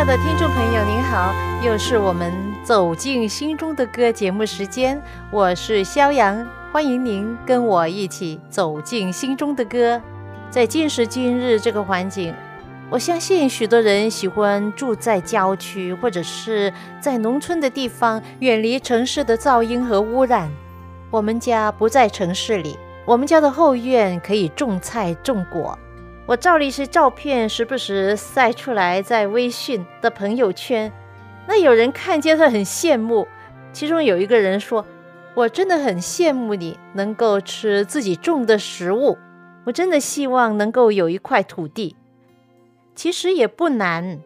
爱的听众朋友，您好，又是我们走进心中的歌节目时间，我是肖阳。欢迎您跟我一起走进心中的歌。在今时今日这个环境，我相信许多人喜欢住在郊区或者是在农村的地方，远离城市的噪音和污染。我们家不在城市里，我们家的后院可以种菜种果。我照了一些照片，时不时晒出来在微信的朋友圈。那有人看见他很羡慕，其中有一个人说。我真的很羡慕你能够吃自己种的食物，我真的希望能够有一块土地。其实也不难，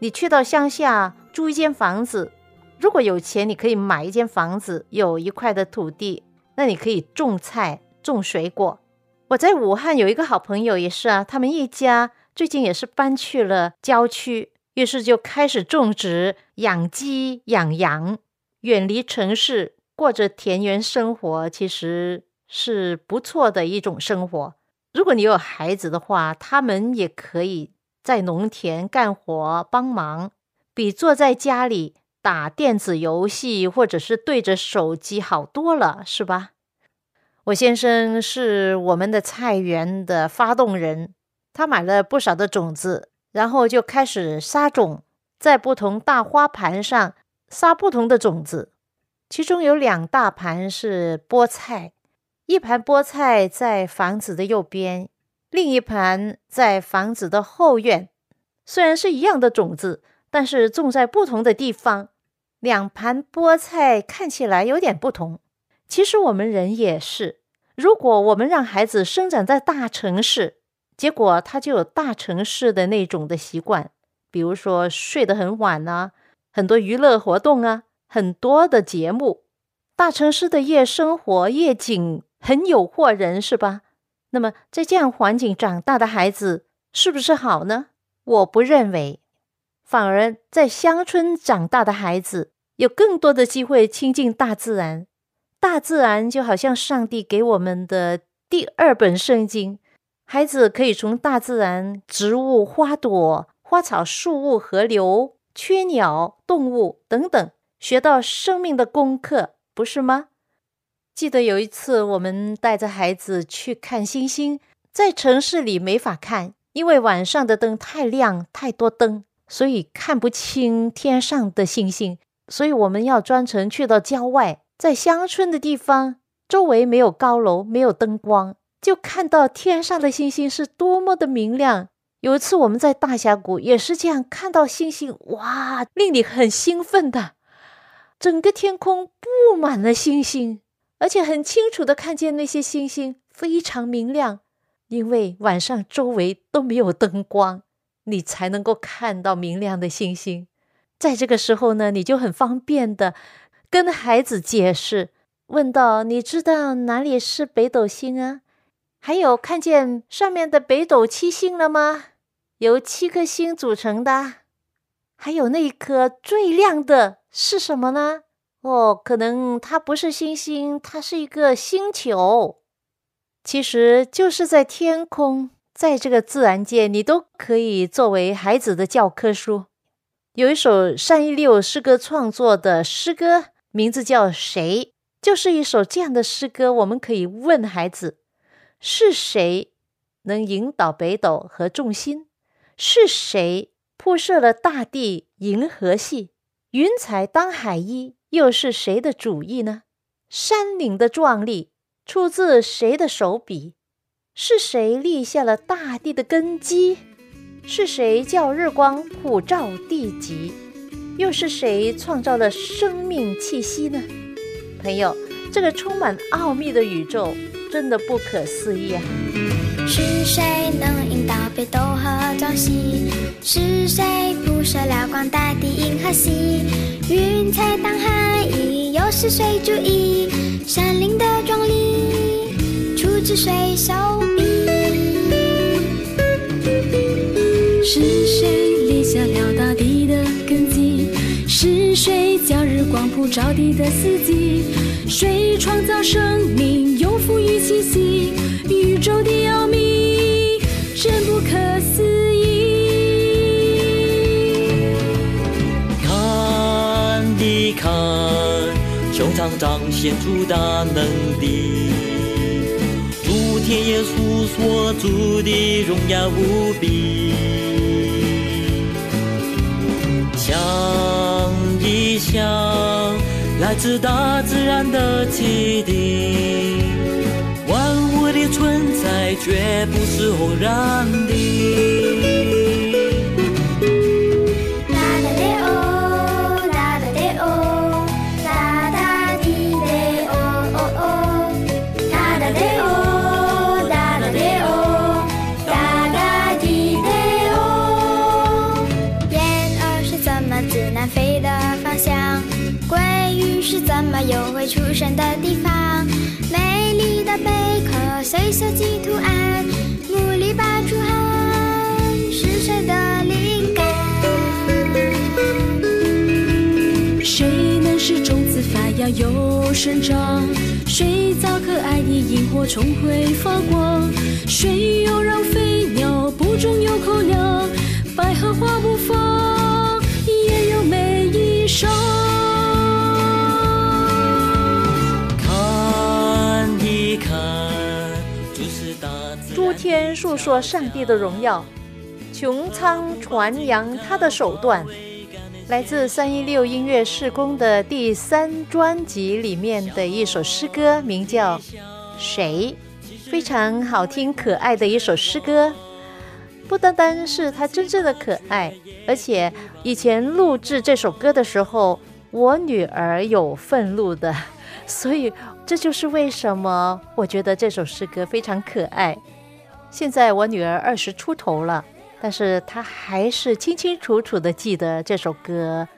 你去到乡下租一间房子，如果有钱，你可以买一间房子，有一块的土地，那你可以种菜、种水果。我在武汉有一个好朋友，也是啊，他们一家最近也是搬去了郊区，于是就开始种植、养鸡、养羊，远离城市。过着田园生活其实是不错的一种生活。如果你有孩子的话，他们也可以在农田干活帮忙，比坐在家里打电子游戏或者是对着手机好多了，是吧？我先生是我们的菜园的发动人，他买了不少的种子，然后就开始撒种，在不同大花盘上撒不同的种子。其中有两大盘是菠菜，一盘菠菜在房子的右边，另一盘在房子的后院。虽然是一样的种子，但是种在不同的地方，两盘菠菜看起来有点不同。其实我们人也是，如果我们让孩子生长在大城市，结果他就有大城市的那种的习惯，比如说睡得很晚啊，很多娱乐活动啊。很多的节目，大城市的夜生活夜景很诱惑人，是吧？那么在这样环境长大的孩子是不是好呢？我不认为，反而在乡村长大的孩子有更多的机会亲近大自然。大自然就好像上帝给我们的第二本圣经，孩子可以从大自然、植物、花朵、花草、树木、河流、雀鸟、动物等等。学到生命的功课，不是吗？记得有一次，我们带着孩子去看星星，在城市里没法看，因为晚上的灯太亮，太多灯，所以看不清天上的星星。所以我们要专程去到郊外，在乡村的地方，周围没有高楼，没有灯光，就看到天上的星星是多么的明亮。有一次我们在大峡谷也是这样，看到星星，哇，令你很兴奋的。整个天空布满了星星，而且很清楚的看见那些星星非常明亮，因为晚上周围都没有灯光，你才能够看到明亮的星星。在这个时候呢，你就很方便的跟孩子解释，问道你知道哪里是北斗星啊？还有看见上面的北斗七星了吗？由七颗星组成的，还有那一颗最亮的。是什么呢？哦，可能它不是星星，它是一个星球。其实就是在天空，在这个自然界，你都可以作为孩子的教科书。有一首单一六诗歌创作的诗歌，名字叫《谁》，就是一首这样的诗歌。我们可以问孩子：是谁能引导北斗和众星？是谁铺设了大地银河系？云彩当海衣，又是谁的主意呢？山岭的壮丽出自谁的手笔？是谁立下了大地的根基？是谁叫日光普照地极？又是谁创造了生命气息呢？朋友，这个充满奥秘的宇宙真的不可思议啊！是谁能引导北斗和朝夕？是谁铺设了广大地银河系？云彩当海翼，又是谁注意山林的壮丽？出自谁手笔？是谁光普照地的四季？谁创造生命，又赋予气息？宇宙的奥秘真不可思议。看一看，胸膛彰显出大能力，诸天耶稣所住的荣耀无比。想一想，来自大自然的启迪，万物的存在绝不是偶然的。是怎么游回出生的地方？美丽的贝壳随设计图案，牡蛎拔出汗，是谁的灵感？谁能使种子发芽又生长？谁造可爱的萤火虫会发光？谁又让飞鸟不中有口粮？百合花不放，也有美衣裳。自然诸天述说上帝的荣耀，穹苍传扬他的手段。来自三一六音乐事工的第三专辑里面的一首诗歌，名叫《谁》，非常好听可爱的一首诗歌。不单单是他真正的可爱，而且以前录制这首歌的时候，我女儿有愤怒的，所以这就是为什么我觉得这首诗歌非常可爱。现在我女儿二十出头了，但是她还是清清楚楚的记得这首歌。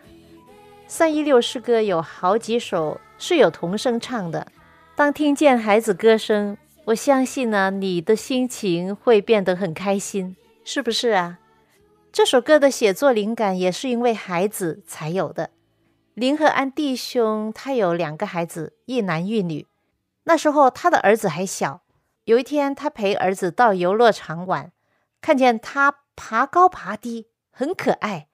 三一六诗歌有好几首是有童声唱的，当听见孩子歌声，我相信呢，你的心情会变得很开心，是不是啊？这首歌的写作灵感也是因为孩子才有的。林和安弟兄他有两个孩子，一男一女。那时候他的儿子还小，有一天他陪儿子到游乐场玩，看见他爬高爬低，很可爱。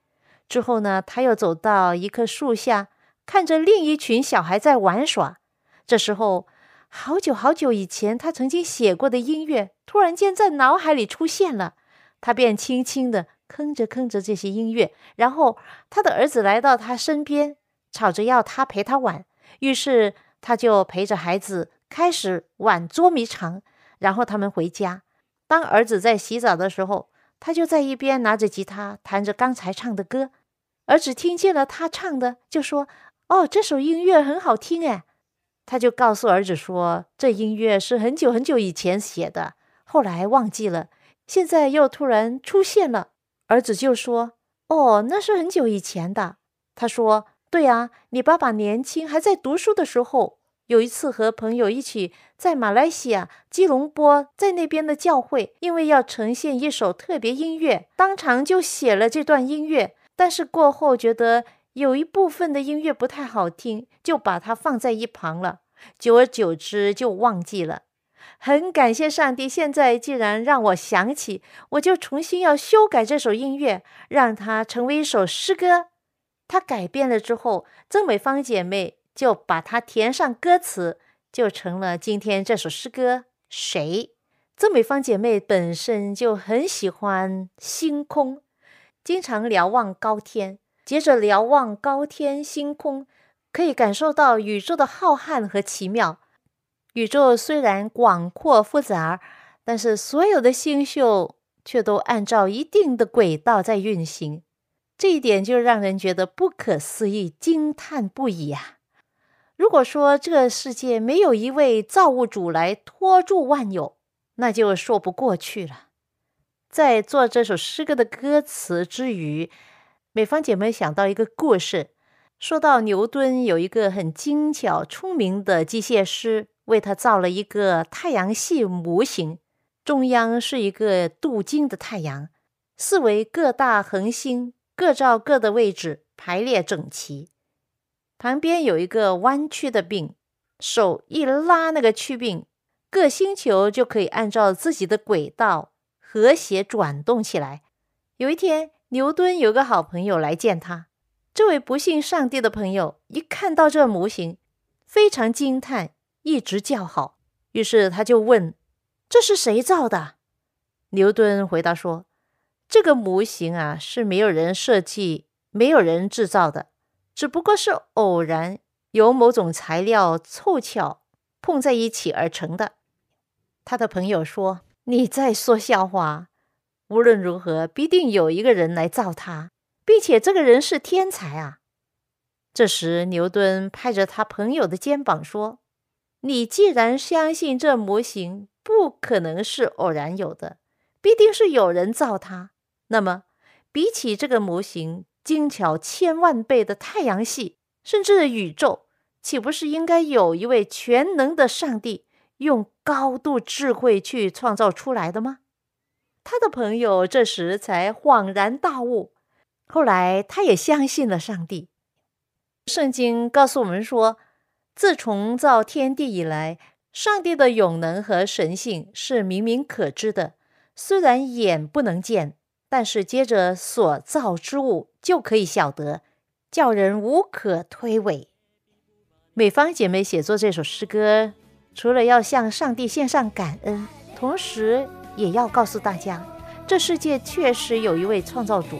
之后呢，他又走到一棵树下，看着另一群小孩在玩耍。这时候，好久好久以前他曾经写过的音乐，突然间在脑海里出现了。他便轻轻地哼着哼着这些音乐，然后他的儿子来到他身边，吵着要他陪他玩。于是他就陪着孩子开始玩捉迷藏，然后他们回家。当儿子在洗澡的时候，他就在一边拿着吉他弹着刚才唱的歌。儿子听见了他唱的，就说：“哦，这首音乐很好听哎。”他就告诉儿子说：“这音乐是很久很久以前写的，后来忘记了，现在又突然出现了。”儿子就说：“哦，那是很久以前的。”他说：“对啊，你爸爸年轻还在读书的时候，有一次和朋友一起在马来西亚吉隆坡，在那边的教会，因为要呈现一首特别音乐，当场就写了这段音乐。但是过后觉得有一部分的音乐不太好听，就把它放在一旁了。久而久之就忘记了。很感谢上帝，现在既然让我想起，我就重新要修改这首音乐，让它成为一首诗歌。它改变了之后，曾美芳姐妹就把它填上歌词，就成了今天这首诗歌《谁》。曾美芳姐妹本身就很喜欢星空，经常瞭望高天，接着瞭望高天星空，可以感受到宇宙的浩瀚和奇妙。宇宙虽然广阔复杂，但是所有的星宿却都按照一定的轨道在运行，这一点就让人觉得不可思议，惊叹不已啊！如果说这个世界没有一位造物主来托住万有，那就说不过去了。在做这首诗歌的歌词之余，美方姐妹想到一个故事，说到牛顿有一个很精巧聪明的机械师，为他造了一个太阳系模型，中央是一个镀金的太阳，四围各大恒星各照各的位置排列整齐，旁边有一个弯曲的柄，手一拉那个曲柄，各星球就可以按照自己的轨道。和谐转动起来。有一天，牛顿有个好朋友来见他。这位不信上帝的朋友一看到这模型，非常惊叹，一直叫好。于是他就问：“这是谁造的？”牛顿回答说：“这个模型啊，是没有人设计、没有人制造的，只不过是偶然由某种材料凑巧碰在一起而成的。”他的朋友说。你在说笑话？无论如何，必定有一个人来造它，并且这个人是天才啊！这时，牛顿拍着他朋友的肩膀说：“你既然相信这模型不可能是偶然有的，必定是有人造它，那么，比起这个模型精巧千万倍的太阳系，甚至宇宙，岂不是应该有一位全能的上帝？”用高度智慧去创造出来的吗？他的朋友这时才恍然大悟。后来，他也相信了上帝。圣经告诉我们说，自从造天地以来，上帝的永能和神性是明明可知的。虽然眼不能见，但是接着所造之物就可以晓得，叫人无可推诿。美方姐妹写作这首诗歌。除了要向上帝献上感恩，同时也要告诉大家，这世界确实有一位创造主，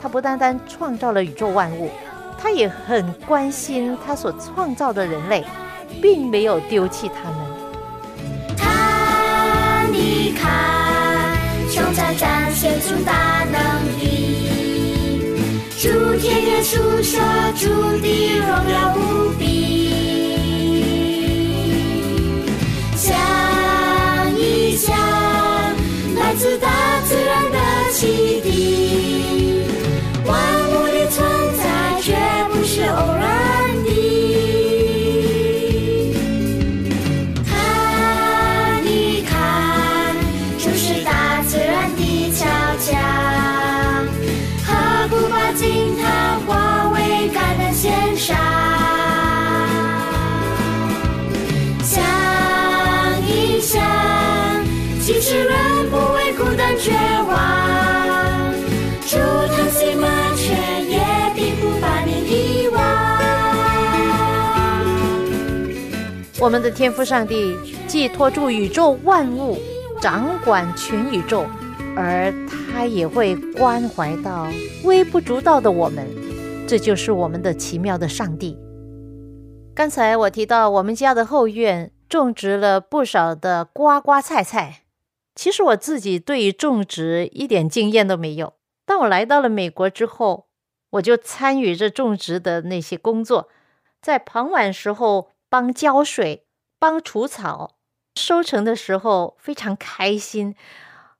他不单单创造了宇宙万物，他也很关心他所创造的人类，并没有丢弃他们。他离开，穹苍展现出大能力，诸天也述说主的荣耀无比。想一想，来自大自然的启迪，我们的天父上帝寄托住宇宙万物，掌管全宇宙，而他也会关怀到微不足道的我们，这就是我们的奇妙的上帝。刚才我提到我们家的后院种植了不少的瓜瓜菜菜。其实我自己对于种植一点经验都没有。当我来到了美国之后，我就参与着种植的那些工作，在傍晚时候帮浇水、帮除草，收成的时候非常开心。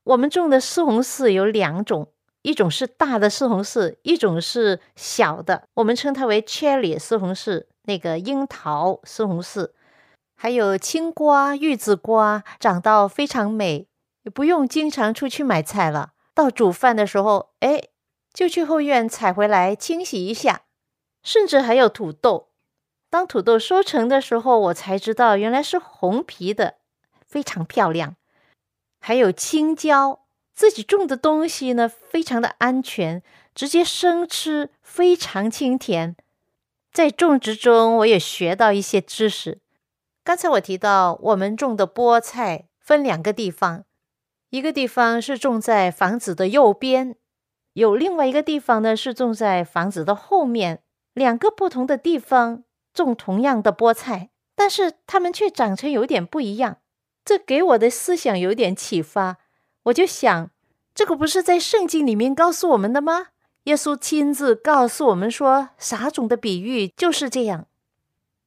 我们种的西红柿有两种，一种是大的西红柿，一种是小的，我们称它为 cherry 西红柿，那个樱桃西红柿，还有青瓜、玉子瓜，长到非常美。不用经常出去买菜了，到煮饭的时候，哎，就去后院采回来清洗一下。甚至还有土豆，当土豆收成的时候，我才知道原来是红皮的，非常漂亮。还有青椒，自己种的东西呢，非常的安全，直接生吃，非常清甜。在种植中，我也学到一些知识。刚才我提到，我们种的菠菜分两个地方。一个地方是种在房子的右边，有另外一个地方呢是种在房子的后面。两个不同的地方种同样的菠菜，但是它们却长成有点不一样。这给我的思想有点启发。我就想，这个不是在圣经里面告诉我们的吗？耶稣亲自告诉我们说，撒种的比喻就是这样。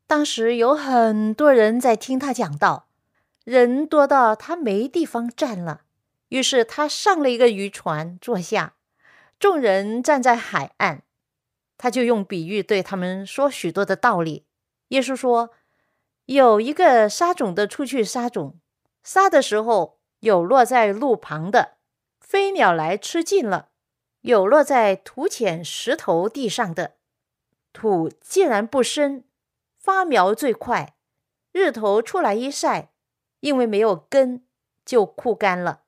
当时有很多人在听他讲道，人多到他没地方站了，于是他上了一个渔船坐下，众人站在海岸，他就用比喻对他们说许多的道理。耶稣说，有一个撒种的出去撒种，撒的时候有落在路旁的，飞鸟来吃尽了；有落在土浅石头地上的，土既然不深。发苗最快，日头出来一晒，因为没有根，就枯干了。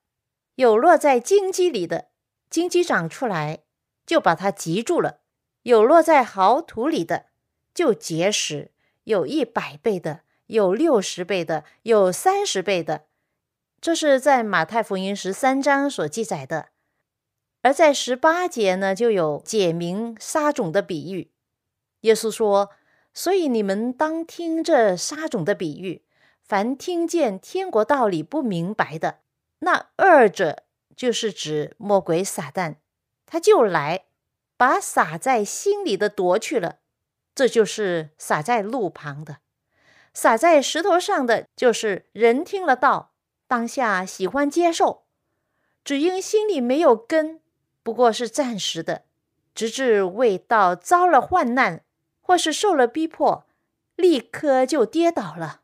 有落在荆棘里的，荆棘长出来，就把它棘住了；有落在好土里的，就结实，有一百倍的，有六十倍的，有三十倍的。这是在马太福音十三章所记载的。而在十八节呢，就有解明撒种的比喻。耶稣说。所以你们当听这沙种的比喻，凡听见天国道理不明白的，那二者就是指魔鬼撒旦，他就来把撒在心里的夺去了。这就是撒在路旁的，撒在石头上的，就是人听了道，当下喜欢接受，只因心里没有根，不过是暂时的，直至未到遭了患难。或是受了逼迫，立刻就跌倒了；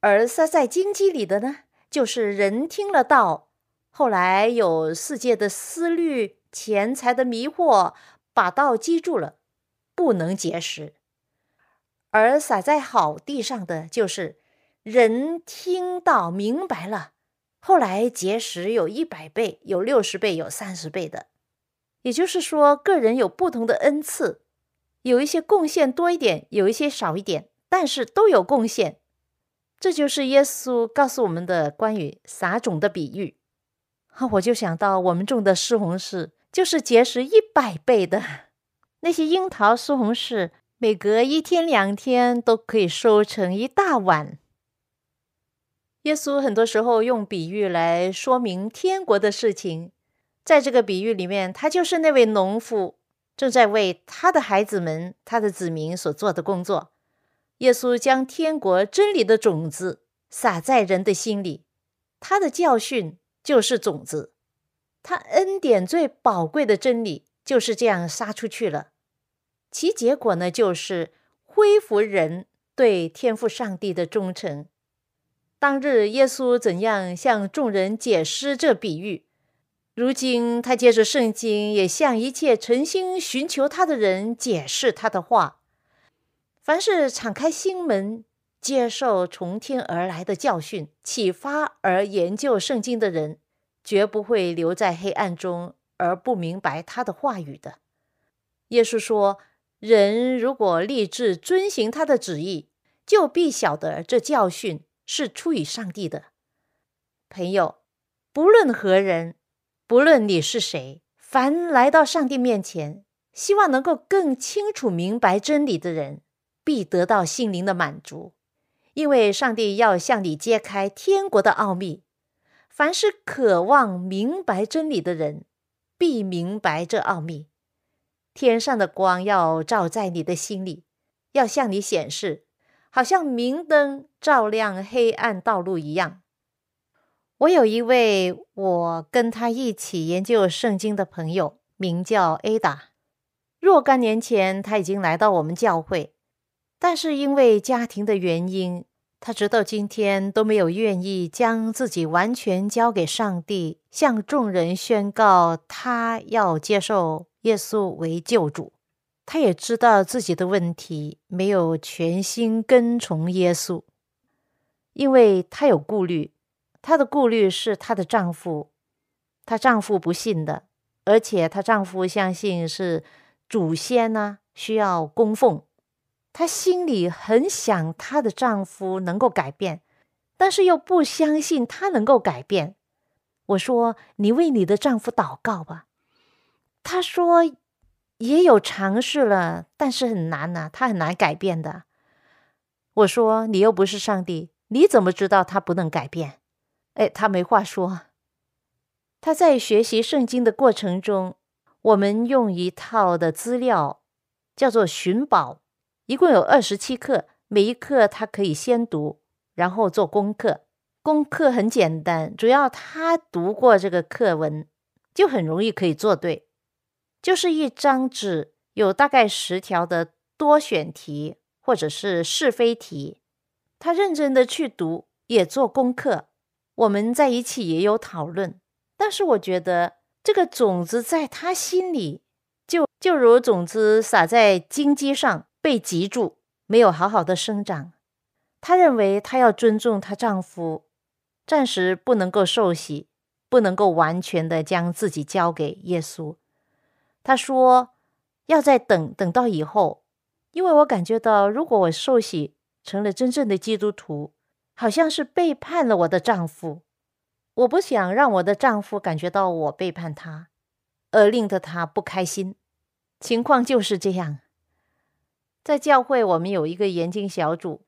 而撒在荆棘里的呢，就是人听了道，后来有世界的思虑、钱财的迷惑，把道击住了，不能结实；而撒在好地上的，就是人听到明白了，后来结实有一百倍、有六十倍、有三十倍的。也就是说，个人有不同的恩赐。有一些贡献多一点，有一些少一点，但是都有贡献。这就是耶稣告诉我们的关于撒种的比喻。我就想到我们种的西红柿就是结实一百倍的，那些樱桃、西红柿每隔一天两天都可以收成一大碗。耶稣很多时候用比喻来说明天国的事情，在这个比喻里面，他就是那位农夫。正在为他的孩子们、他的子民所做的工作。耶稣将天国真理的种子撒在人的心里，他的教训就是种子，他恩典最宝贵的真理就是这样撒出去了。其结果呢，就是恢复人对天赋上帝的忠诚。当日耶稣怎样向众人解释这比喻？如今，他借着圣经，也向一切诚心寻求他的人解释他的话。凡是敞开心门，接受从天而来的教训、启发而研究圣经的人，绝不会留在黑暗中而不明白他的话语的。耶稣说：“人如果立志遵行他的旨意，就必晓得这教训是出于上帝的。”朋友，不论何人。不论你是谁，凡来到上帝面前，希望能够更清楚明白真理的人，必得到心灵的满足，因为上帝要向你揭开天国的奥秘。凡是渴望明白真理的人，必明白这奥秘。天上的光要照在你的心里，要向你显示，好像明灯照亮黑暗道路一样。我有一位我跟他一起研究圣经的朋友，名叫 Ada。若干年前，他已经来到我们教会，但是因为家庭的原因，他直到今天都没有愿意将自己完全交给上帝，向众人宣告他要接受耶稣为救主。他也知道自己的问题，没有全心跟从耶稣，因为他有顾虑。她的顾虑是她的丈夫，她丈夫不信的，而且她丈夫相信是祖先呢需要供奉。她心里很想她的丈夫能够改变，但是又不相信他能够改变。我说：“你为你的丈夫祷告吧。”她说：“也有尝试了，但是很难呐，他很难改变的。”我说：“你又不是上帝，你怎么知道他不能改变？”哎，他没话说。他在学习圣经的过程中，我们用一套的资料叫做寻宝，一共有二十七课，每一课他可以先读，然后做功课。功课很简单，主要他读过这个课文，就很容易可以做对。就是一张纸，有大概十条的多选题或者是是非题，他认真的去读，也做功课。我们在一起也有讨论。但是我觉得这个种子在他心里，就就如种子撒在荆棘上被击住，没有好好的生长。她认为她要尊重她丈夫，暂时不能够受洗，不能够完全的将自己交给耶稣。她说要再等等到以后，因为我感觉到如果我受洗成了真正的基督徒，好像是背叛了我的丈夫。我不想让我的丈夫感觉到我背叛他，而令得他不开心。情况就是这样。在教会，我们有一个研经小组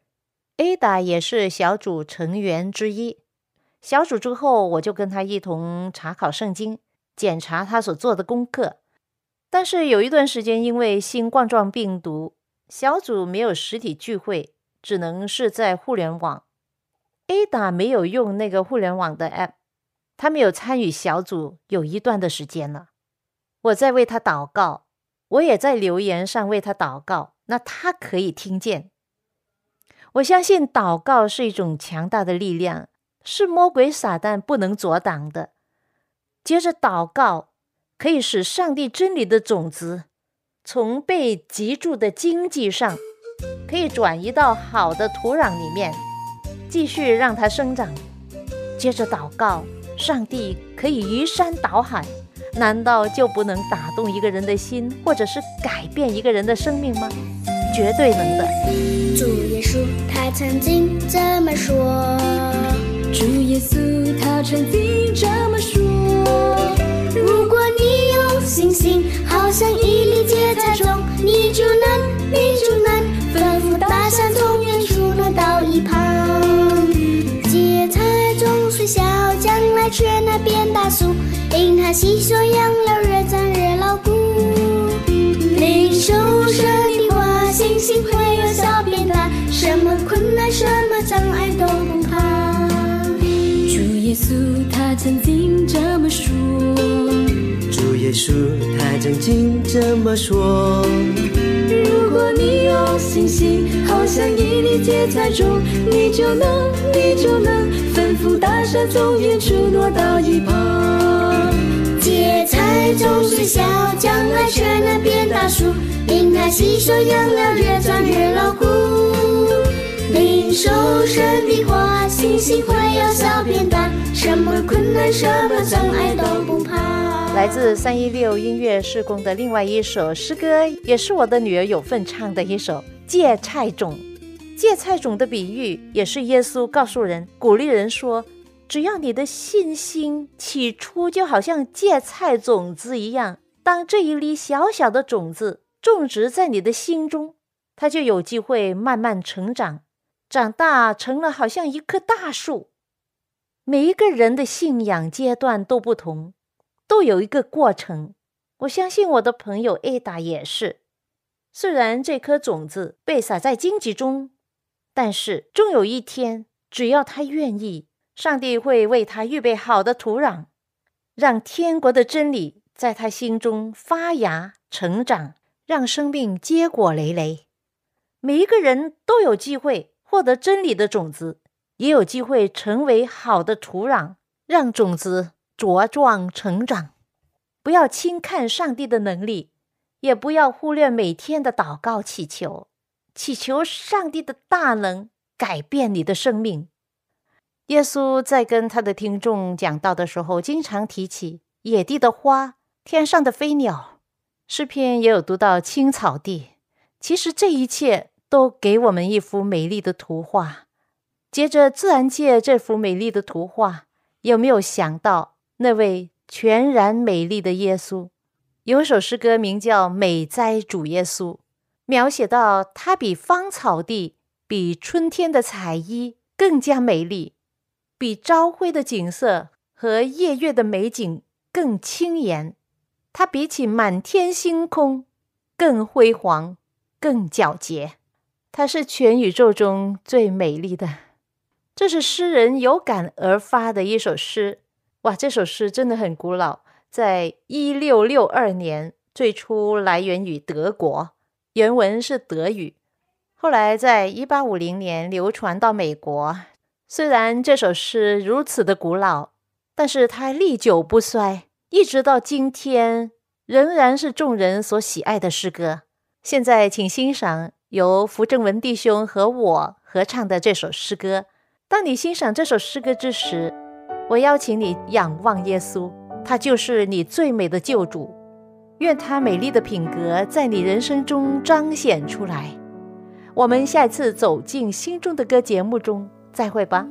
，Ada 也是小组成员之一。小组之后，我就跟他一同查考圣经，检查他所做的功课。但是有一段时间，因为新冠状病毒，小组没有实体聚会，只能是在互联网。Ada 没有用那个互联网的 App，他没有参与小组有一段的时间了。我在为他祷告，我也在留言上为他祷告。那他可以听见。我相信祷告是一种强大的力量，是魔鬼撒旦不能阻挡的。接着祷告可以使上帝真理的种子从被击住的荆棘上，可以转移到好的土壤里面。继续让它生长，接着祷告，上帝可以移山倒海，难道就不能打动一个人的心，或者是改变一个人的生命吗？绝对能的。主耶稣他曾经这么说，主耶稣他曾经这么说：如果你有树，因它吸收养料越长越牢固。你受神的话，信心会有小变大，什么困难、什么障碍都不怕。主耶稣他曾经这么说。主耶稣他曾经这么说：如果你有信心，好像一粒芥菜种，你就能，你就能吩咐大山从远处挪到一旁。芥菜种虽小，将来却能变大树，因它吸收养料越长越牢固。领受神的话，信心会由小变大，什么困难、什么障碍都不怕。来自三一六音乐施工的另外一首诗歌，也是我的女儿有份唱的一首《芥菜种》。芥菜种的比喻，也是耶稣告诉人、鼓励人说：只要你的信心起初就好像芥菜种子一样，当这一粒小小的种子种植在你的心中，它就有机会慢慢成长，长大成了好像一棵大树。每一个人的信仰阶段都不同。都有一个过程，我相信我的朋友 Ada 也是。虽然这颗种子被撒在荆棘中，但是终有一天，只要他愿意，上帝会为他预备好的土壤，让天国的真理在他心中发芽成长，让生命结果累累。每一个人都有机会获得真理的种子，也有机会成为好的土壤，让种子。茁壮成长，不要轻看上帝的能力，也不要忽略每天的祷告祈求，祈求上帝的大能改变你的生命。耶稣在跟他的听众讲道的时候，经常提起野地的花、天上的飞鸟，诗篇也有读到青草地。其实这一切都给我们一幅美丽的图画。接着自然界这幅美丽的图画，有没有想到？那位全然美丽的耶稣，有首诗歌名叫《美哉主耶稣》，描写到他比芳草地、比春天的彩衣更加美丽，比朝晖的景色和夜月的美景更轻颜，它比起满天星空更辉煌、更皎洁。它是全宇宙中最美丽的。这是诗人有感而发的一首诗。哇，这首诗真的很古老，在一六六二年最初来源于德国，原文是德语，后来在一八五零年流传到美国。虽然这首诗如此的古老，但是它历久不衰，一直到今天仍然是众人所喜爱的诗歌。现在，请欣赏由福正文弟兄和我合唱的这首诗歌。当你欣赏这首诗歌之时，我邀请你仰望耶稣，他就是你最美的救主。愿他美丽的品格在你人生中彰显出来。我们下一次走进心中的歌节目中。再会吧。